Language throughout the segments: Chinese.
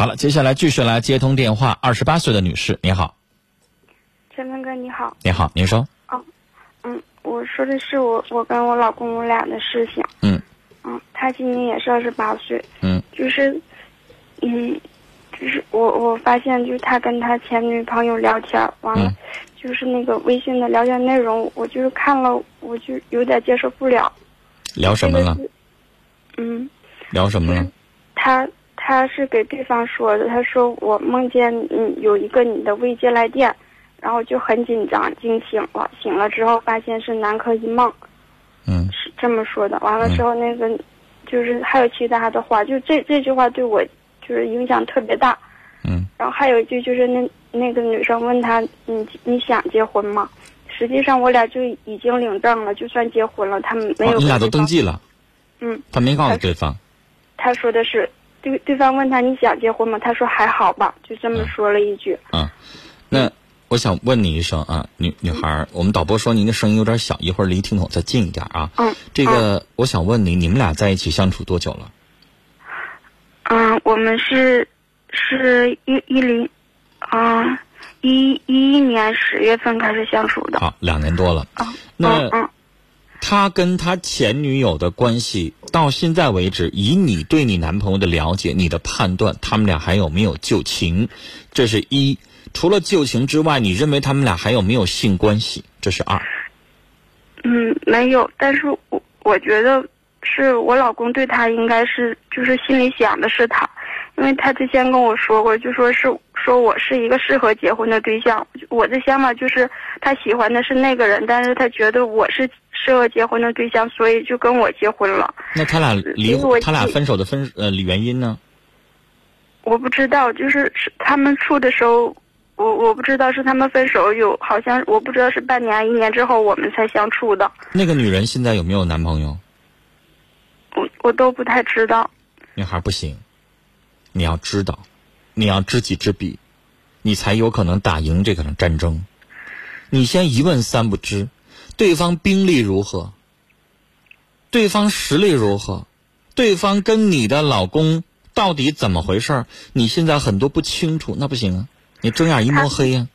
好了，接下来继续来接通电话。二十八岁的女士，你好，陈峰哥你好，你好，您说，嗯，我说的是我我跟我老公我俩的事情，嗯嗯，他今年也是二十八岁，嗯就是，嗯，就是我我发现就是他跟他前女朋友聊天，完了，嗯就是那个微信的聊天内容，我就是看了我就有点接受不了，聊什么了？这个是嗯。聊什么了？他他是给对方说的，他说我梦见嗯有一个你的未接来电，然后就很紧张，惊醒了，醒了之后发现是南柯一梦，嗯是这么说的。完了之后那个、就是还有其他的话，就这这句话对我就是影响特别大。嗯然后还有一句就是那那个女生问他你你想结婚吗？实际上我俩就已经领证了，就算结婚了，他们没有、哦，你俩都登。记了，嗯，他没告诉对方。他说的是对对方问他你想结婚吗？他说还好吧，就这么说了一句。啊，那我想问你一声啊，女女孩儿，我们导播说您的声音有点小，一会儿离听筒再近一点啊。嗯，这个我想问你，你们俩在一起相处多久了？嗯，我们是是一一零，啊，一一一年十月份开始相处的。好，两年多了。啊，那他跟他前女友的关系到现在为止，以你对你男朋友的了解，你的判断，他们俩还有没有旧情？这是一。除了旧情之外，你认为他们俩还有没有性关系？这是二。嗯，没有，但是我我觉得是我老公对他应该是就是心里想的是他，因为他之前跟我说过，就说是说我是一个适合结婚的对象。我的想法就是他喜欢的是那个人，但是他觉得我是适合结婚的对象，所以就跟我结婚了。那他俩离因为我他俩分手的分呃原因呢？我不知道，就是是他们处的时候，我我不知道是他们分手有好像我不知道是半年一年之后我们才相处的，那个女人现在有没有男朋友？我我都不太知道。女孩不行，你要知道，你要知己知彼，你才有可能打赢这场战争。你先一问三不知，对方兵力如何？对方实力如何？对方跟你的老公到底怎么回事儿？你现在很多不清楚，那不行啊！你睁眼一摸黑呀、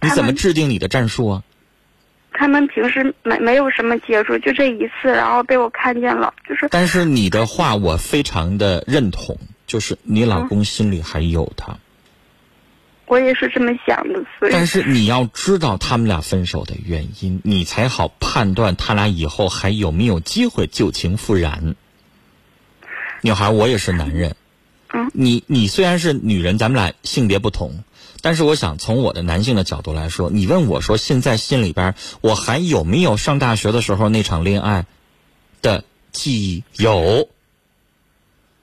你怎么制定你的战术啊？他们平时没没有什么接触，就这一次，然后被我看见了，就是但是你的话我非常的认同，就是你老公心里还有他。我也是这么想的，所以但是你要知道他们俩分手的原因，你才好判断他俩以后还有没有机会旧情复燃。女孩，我也是男人，嗯，你你虽然是女人，咱们俩性别不同，但是我想从我的男性的角度来说，你问我说现在心里边我还有没有上大学的时候那场恋爱的记忆？有。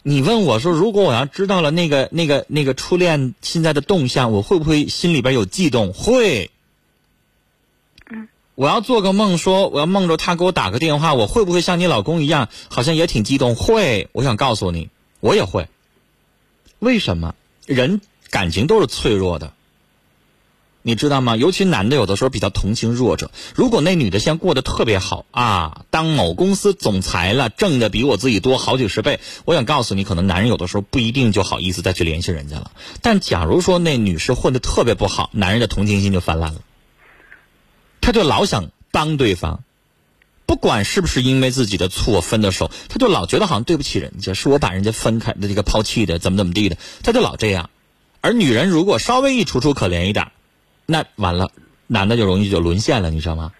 你问我说，如果我要知道了那个、那个、那个初恋现在的动向，我会不会心里边有悸动？会。嗯。我要做个梦，说我要梦着他给我打个电话，我会不会像你老公一样，好像也挺激动？会。我想告诉你，我也会。为什么？人感情都是脆弱的，你知道吗？尤其男的有的时候比较同情弱者。如果那女的现在过得特别好啊，当某公司总裁了，挣的比我自己多好几十倍，我想告诉你，可能男人有的时候不一定就好意思再去联系人家了。但假如说那女士混得特别不好，男人的同情心就泛滥了，他就老想帮对方。不管是不是因为自己的错分的手，他就老觉得好像对不起人家，是我把人家分开的这个抛弃的，怎么怎么地的，他就老这样。而女人如果稍微一楚楚可怜一点，那完了，男的就容易就沦陷了，你知道吗？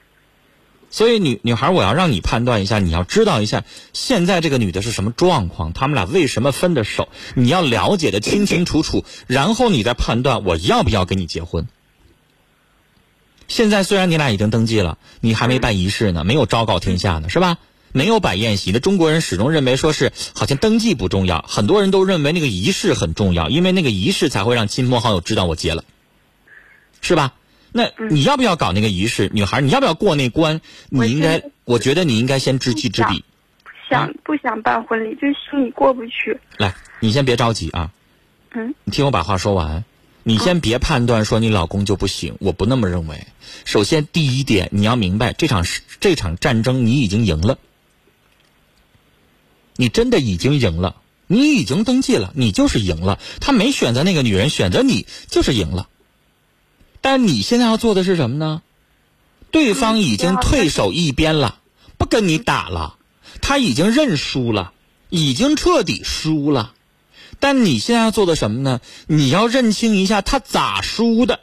所以女女孩，我要让你判断一下，你要知道一下现在这个女的是什么状况，他们俩为什么分的手，你要了解的清清楚楚，然后你再判断我要不要跟你结婚。现在虽然你俩已经登记了，你还没办仪式呢，没有昭告天下呢，是吧？没有摆宴席的中国人始终认为说是好像登记不重要，很多人都认为那个仪式很重要，因为那个仪式才会让亲朋好友知道我结了，是吧？那你要不要搞那个仪式，女孩？你要不要过那关？你应该我觉得你应该先知己知彼。想不想办婚礼，就心里过不去。来，你先别着急啊，嗯，你听我把话说完。你先别判断说你老公就不行，我不那么认为。首先，第一点，你要明白这场这场战争你已经赢了，你真的已经赢了。你已经登记了，你就是赢了。他没选择那个女人，选择你就是赢了。但你现在要做的是什么呢？对方已经退守一边了，不跟你打了，他已经认输了，已经彻底输了。但你现在要做的什么呢？你要认清一下他咋输的，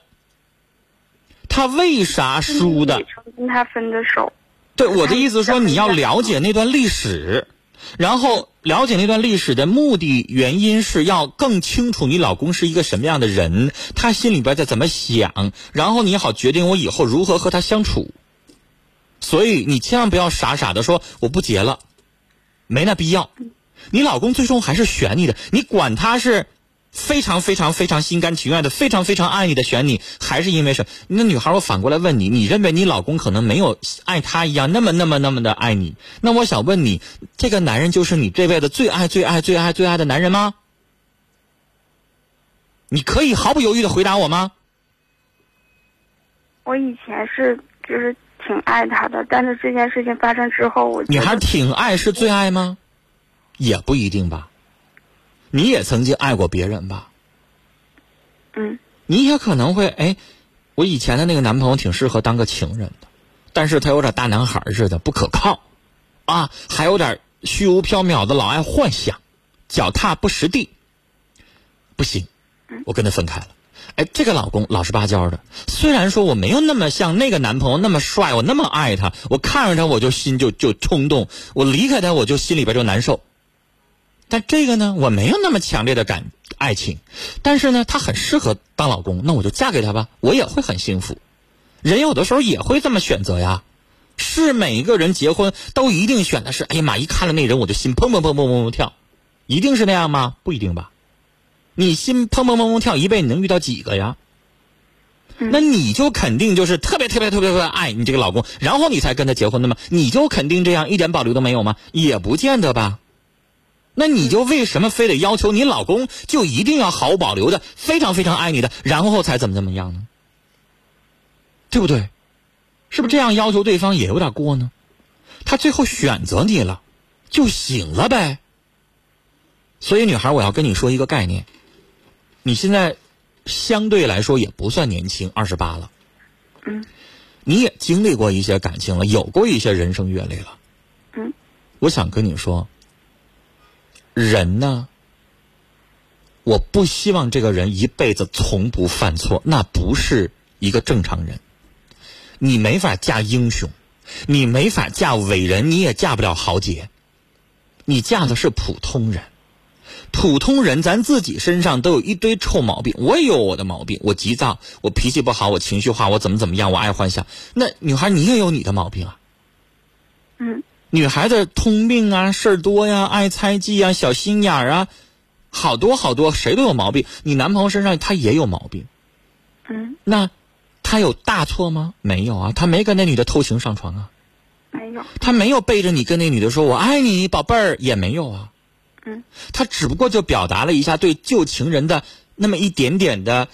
他为啥输的？跟他分的手。对，我的意思说，你要了解那段历史，然后了解那段历史的目的原因是要更清楚你老公是一个什么样的人，他心里边在怎么想，然后你好决定我以后如何和他相处。所以你千万不要傻傻的说我不结了，没那必要。你老公最终还是选你的，你管他是非常非常非常心甘情愿的，非常非常爱你的选你，还是因为什么？那女孩，我反过来问你，你认为你老公可能没有爱她一样那么那么那么的爱你？那我想问你，这个男人就是你这辈子最爱最爱最爱最爱的男人吗？你可以毫不犹豫的回答我吗？我以前是就是挺爱他的，但是这件事情发生之后，我你还挺爱是最爱吗？也不一定吧，你也曾经爱过别人吧？嗯。你也可能会哎，我以前的那个男朋友挺适合当个情人的，但是他有点大男孩似的，不可靠，啊，还有点虚无缥缈的，老爱幻想，脚踏不实地，不行，我跟他分开了。哎，这个老公老实巴交的，虽然说我没有那么像那个男朋友那么帅，我那么爱他，我看着他我就心就就冲动，我离开他我就心里边就难受。但这个呢，我没有那么强烈的感爱情，但是呢，他很适合当老公，那我就嫁给他吧，我也会很幸福。人有的时候也会这么选择呀，是每一个人结婚都一定选的是，哎呀妈，一看了那人我就心砰砰砰砰砰砰跳，一定是那样吗？不一定吧，你心砰砰砰砰跳，一辈子能遇到几个呀？那你就肯定就是特别特别特别特别爱你这个老公，然后你才跟他结婚的吗？你就肯定这样一点保留都没有吗？也不见得吧。那你就为什么非得要求你老公就一定要毫无保留的非常非常爱你的，然后才怎么怎么样呢？对不对？是不是这样要求对方也有点过呢？他最后选择你了，就行了呗。所以女孩，我要跟你说一个概念，你现在相对来说也不算年轻，二十八了，嗯，你也经历过一些感情了，有过一些人生阅历了，嗯，我想跟你说。人呢？我不希望这个人一辈子从不犯错，那不是一个正常人。你没法嫁英雄，你没法嫁伟人，你也嫁不了豪杰。你嫁的是普通人，普通人咱自己身上都有一堆臭毛病。我也有我的毛病，我急躁，我脾气不好，我情绪化，我怎么怎么样，我爱幻想。那女孩，你也有你的毛病啊。嗯。女孩子通病啊，事儿多呀，爱猜忌啊，小心眼儿啊，好多好多，谁都有毛病。你男朋友身上他也有毛病，嗯，那他有大错吗？没有啊，他没跟那女的偷情上床啊，没有，他没有背着你跟那女的说“我爱你，宝贝儿”，也没有啊，嗯，他只不过就表达了一下对旧情人的那么一点点的，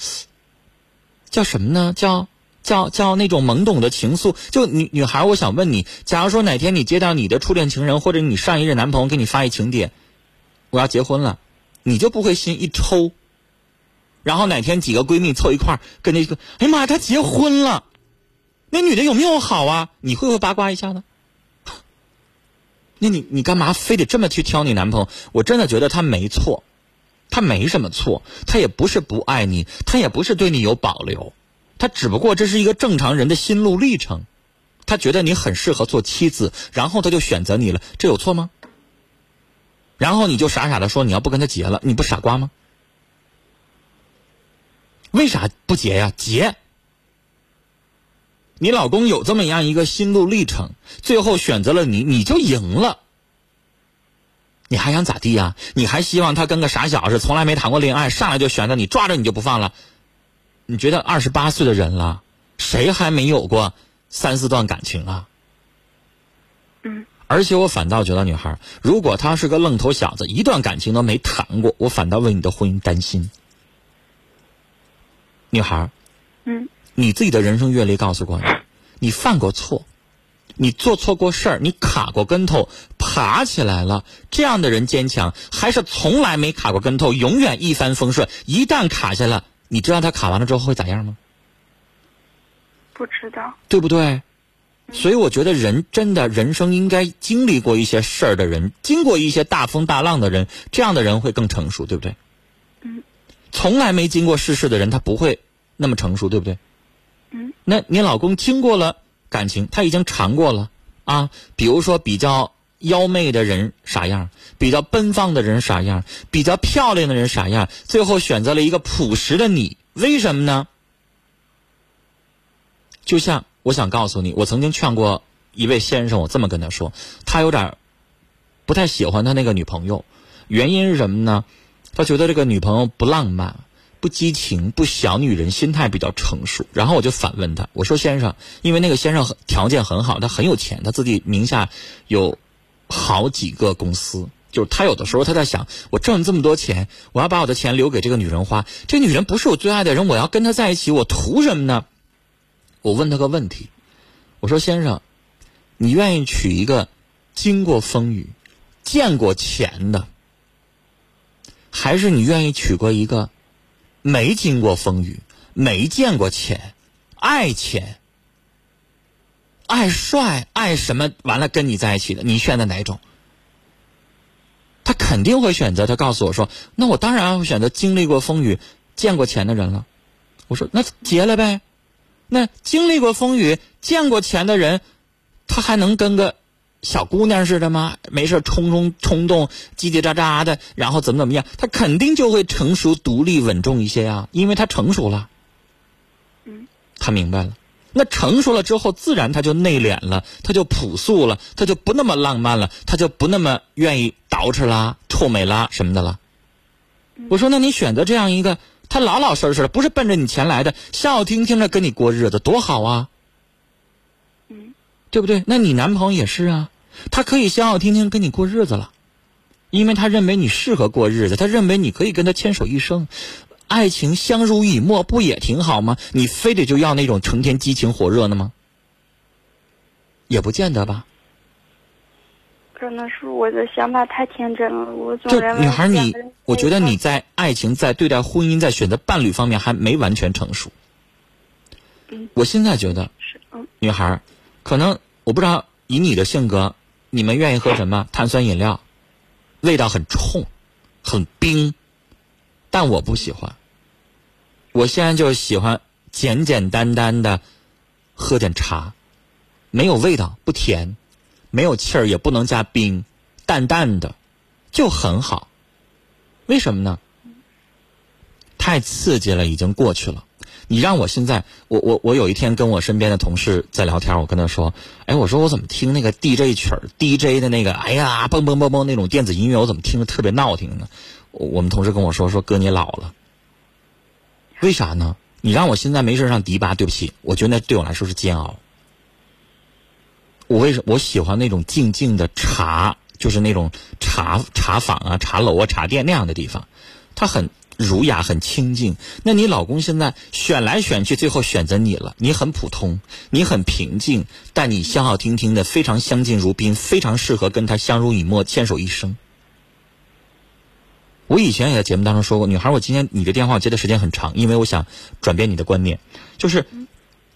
叫什么呢？叫。叫叫那种懵懂的情愫，就女女孩，我想问你，假如说哪天你接到你的初恋情人或者你上一任男朋友给你发一请帖，我要结婚了，你就不会心一抽？然后哪天几个闺蜜凑一块儿跟那个，哎呀妈，他结婚了，那女的有没有好啊？你会不会八卦一下呢？那你你干嘛非得这么去挑你男朋友？我真的觉得他没错，他没什么错，他也不是不爱你，他也不是对你有保留。他只不过这是一个正常人的心路历程，他觉得你很适合做妻子，然后他就选择你了，这有错吗？然后你就傻傻的说你要不跟他结了，你不傻瓜吗？为啥不结呀？结！你老公有这么样一个心路历程，最后选择了你，你就赢了。你还想咋地呀？你还希望他跟个傻小子，从来没谈过恋爱，上来就选择你，抓着你就不放了？你觉得二十八岁的人了，谁还没有过三四段感情啊？嗯。而且我反倒觉得，女孩，如果他是个愣头小子，一段感情都没谈过，我反倒为你的婚姻担心。女孩，嗯。你自己的人生阅历告诉过你，你犯过错，你做错过事儿，你卡过跟头，爬起来了，这样的人坚强，还是从来没卡过跟头，永远一帆风顺？一旦卡下了，你知道他卡完了之后会咋样吗？不知道，对不对？所以我觉得人真的人生应该经历过一些事儿的人，经过一些大风大浪的人，这样的人会更成熟，对不对？嗯。从来没经过世事的人，他不会那么成熟，对不对？嗯。那你老公经过了感情，他已经尝过了啊。比如说，比较妖媚的人啥样，比较奔放的人啥样，比较漂亮的人啥样，最后选择了一个朴实的你，为什么呢？就像。我想告诉你，我曾经劝过一位先生，我这么跟他说，他有点不太喜欢他那个女朋友，原因是什么呢？他觉得这个女朋友不浪漫、不激情、不小女人，心态比较成熟。然后我就反问他，我说：“先生，因为那个先生条件很好，他很有钱，他自己名下有好几个公司，就是他有的时候他在想，我挣这么多钱，我要把我的钱留给这个女人花，这女人不是我最爱的人，我要跟她在一起，我图什么呢？”我问他个问题，我说：“先生，你愿意娶一个经过风雨、见过钱的，还是你愿意娶过一个没经过风雨、没见过钱、爱钱、爱帅、爱什么完了跟你在一起的？你选择哪种？”他肯定会选择。他告诉我说：“那我当然会选择经历过风雨、见过钱的人了。”我说：“那结了呗。”那经历过风雨、见过钱的人，他还能跟个小姑娘似的吗？没事冲冲冲动、叽叽喳喳的，然后怎么怎么样？他肯定就会成熟、独立、稳重一些呀，因为他成熟了。嗯，他明白了。那成熟了之后，自然他就内敛了，他就朴素了，他就不那么浪漫了，他就不那么愿意捯饬啦、臭美啦什么的了。我说，那你选择这样一个。他老老实实的，不是奔着你钱来的，笑笑听听着跟你过日子，多好啊！嗯，对不对？那你男朋友也是啊，他可以笑笑听听跟你过日子了，因为他认为你适合过日子，他认为你可以跟他牵手一生，爱情相濡以沫，不也挺好吗？你非得就要那种成天激情火热的吗？也不见得吧。可能是我的想法太天真了，我总就认为女孩你，我觉得你在爱情、在对待婚姻、在选择伴侣方面还没完全成熟。嗯，我现在觉得，是嗯，女孩，可能我不知道以你的性格，你们愿意喝什么碳酸饮料，味道很冲，很冰，但我不喜欢。我现在就喜欢简简单单的喝点茶，没有味道，不甜。没有气儿，也不能加冰，淡淡的，就很好。为什么呢？太刺激了，已经过去了。你让我现在，我我我有一天跟我身边的同事在聊天，我跟他说：“哎，我说我怎么听那个 DJ 曲儿，DJ 的那个，哎呀，嘣嘣嘣嘣那种电子音乐，我怎么听着特别闹听呢？”我我们同事跟我说：“说哥，你老了。为啥呢？你让我现在没事上迪吧，对不起，我觉得那对我来说是煎熬。”我为什我喜欢那种静静的茶，就是那种茶茶坊啊、茶楼啊、茶店那样的地方，它很儒雅、很清静。那你老公现在选来选去，最后选择你了。你很普通，你很平静，但你笑笑听听的，非常相敬如宾，非常适合跟他相濡以沫、牵手一生。我以前也在节目当中说过，女孩，我今天你的电话接的时间很长，因为我想转变你的观念，就是。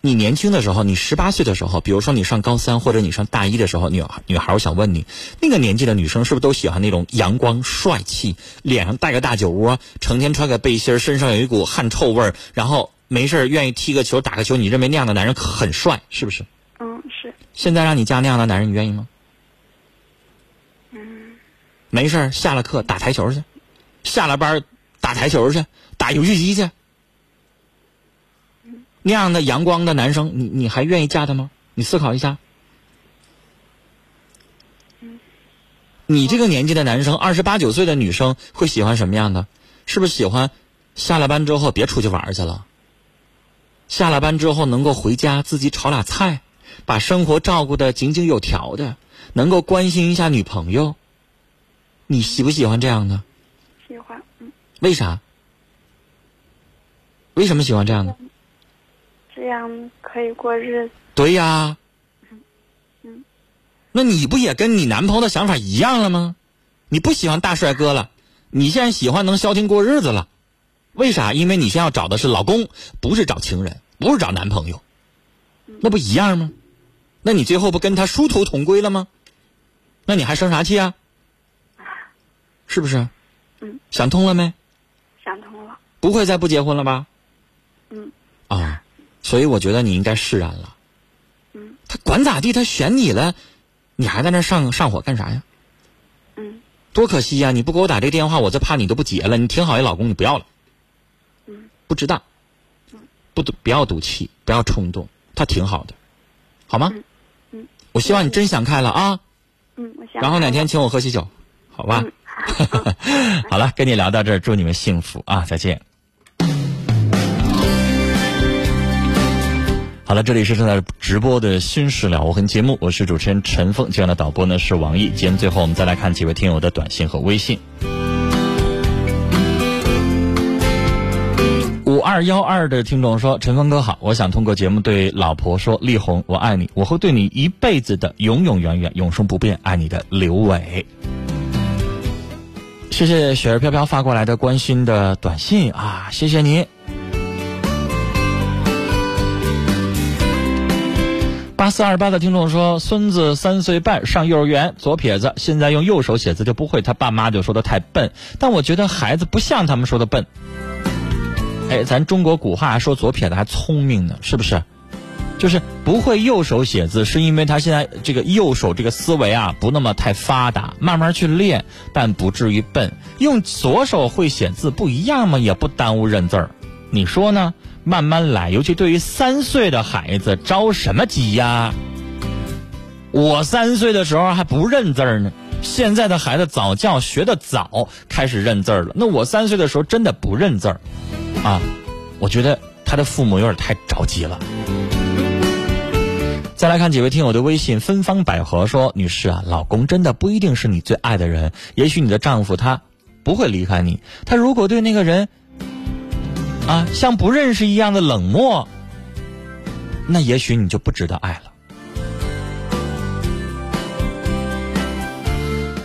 你年轻的时候，你十八岁的时候，比如说你上高三或者你上大一的时候，女女孩，我想问你，那个年纪的女生是不是都喜欢那种阳光帅气，脸上带个大酒窝，成天穿个背心，身上有一股汗臭味儿，然后没事愿意踢个球打个球？你认为那样的男人很帅，是不是？嗯，是。现在让你嫁那样的男人，你愿意吗？嗯。没事下了课打台球去，下了班打台球去，打游戏机去。那样的阳光的男生，你你还愿意嫁他吗？你思考一下。你这个年纪的男生，二十八九岁的女生会喜欢什么样的？是不是喜欢下了班之后别出去玩去了？下了班之后能够回家自己炒俩菜，把生活照顾的井井有条的，能够关心一下女朋友。你喜不喜欢这样的？为啥？为什么喜欢这样的？这样可以过日子。对呀。嗯。那你不也跟你男朋友的想法一样了吗？你不喜欢大帅哥了，你现在喜欢能消停过日子了，为啥？因为你现在要找的是老公，不是找情人，不是找男朋友，那不一样吗？那你最后不跟他殊途同归了吗？那你还生啥气啊？是不是？嗯。想通了没？想通了。不会再不结婚了吧？嗯。啊，所以我觉得你应该释然了。嗯。他管咋地，他选你了，你还在那上上火干啥呀？嗯。多可惜呀！你不给我打这个电话，我就怕你都不结了。你挺好一老公，你不要了。嗯。不值当。嗯。不赌，不要赌气，不要冲动，他挺好的，好吗？嗯。嗯。我希望你真想开了啊。嗯，我想。然后哪天请我喝喜酒，好吧？好了，跟你聊到这儿，祝你们幸福啊！再见。好了，这里是正在直播的《新事了无痕》节目，我是主持人陈峰，今晚的导播呢是王毅。节目最后，我们再来看几位听友的短信和微信。五二幺二的听众说：“陈峰哥好，我想通过节目对老婆说，丽红，我爱你，我会对你一辈子的，永永远远，永生不变，爱你的刘伟。”谢谢雪儿飘飘发过来的关心的短信啊，谢谢你。八四二八的听众说，孙子三岁半上幼儿园，左撇子，现在用右手写字就不会，他爸妈就说他太笨，但我觉得孩子不像他们说的笨。哎，咱中国古话说左撇子还聪明呢，是不是？就是不会右手写字，是因为他现在这个右手这个思维啊不那么太发达，慢慢去练，但不至于笨。用左手会写字不一样吗？也不耽误认字儿，你说呢？慢慢来，尤其对于三岁的孩子，着什么急呀？我三岁的时候还不认字儿呢，现在的孩子早教学的早，开始认字儿了。那我三岁的时候真的不认字儿，啊，我觉得他的父母有点太着急了。再来看几位听友的微信，芬芳百合说：“女士啊，老公真的不一定是你最爱的人，也许你的丈夫他不会离开你，他如果对那个人。”啊，像不认识一样的冷漠，那也许你就不值得爱了。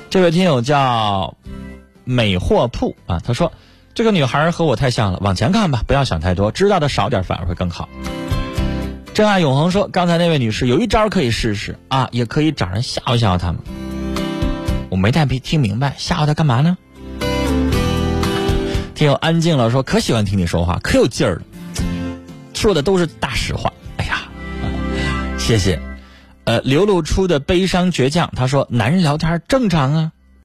这位听友叫美货铺啊，他说：“这个女孩和我太像了，往前看吧，不要想太多，知道的少点反而会更好。”真爱永恒说：“刚才那位女士有一招可以试试啊，也可以找人吓唬吓唬他们。”我没太听明白，吓唬他干嘛呢？听友安静了，说可喜欢听你说话，可有劲儿了，说的都是大实话。哎呀，谢谢。呃，流露出的悲伤倔强，他说男人聊天正常啊，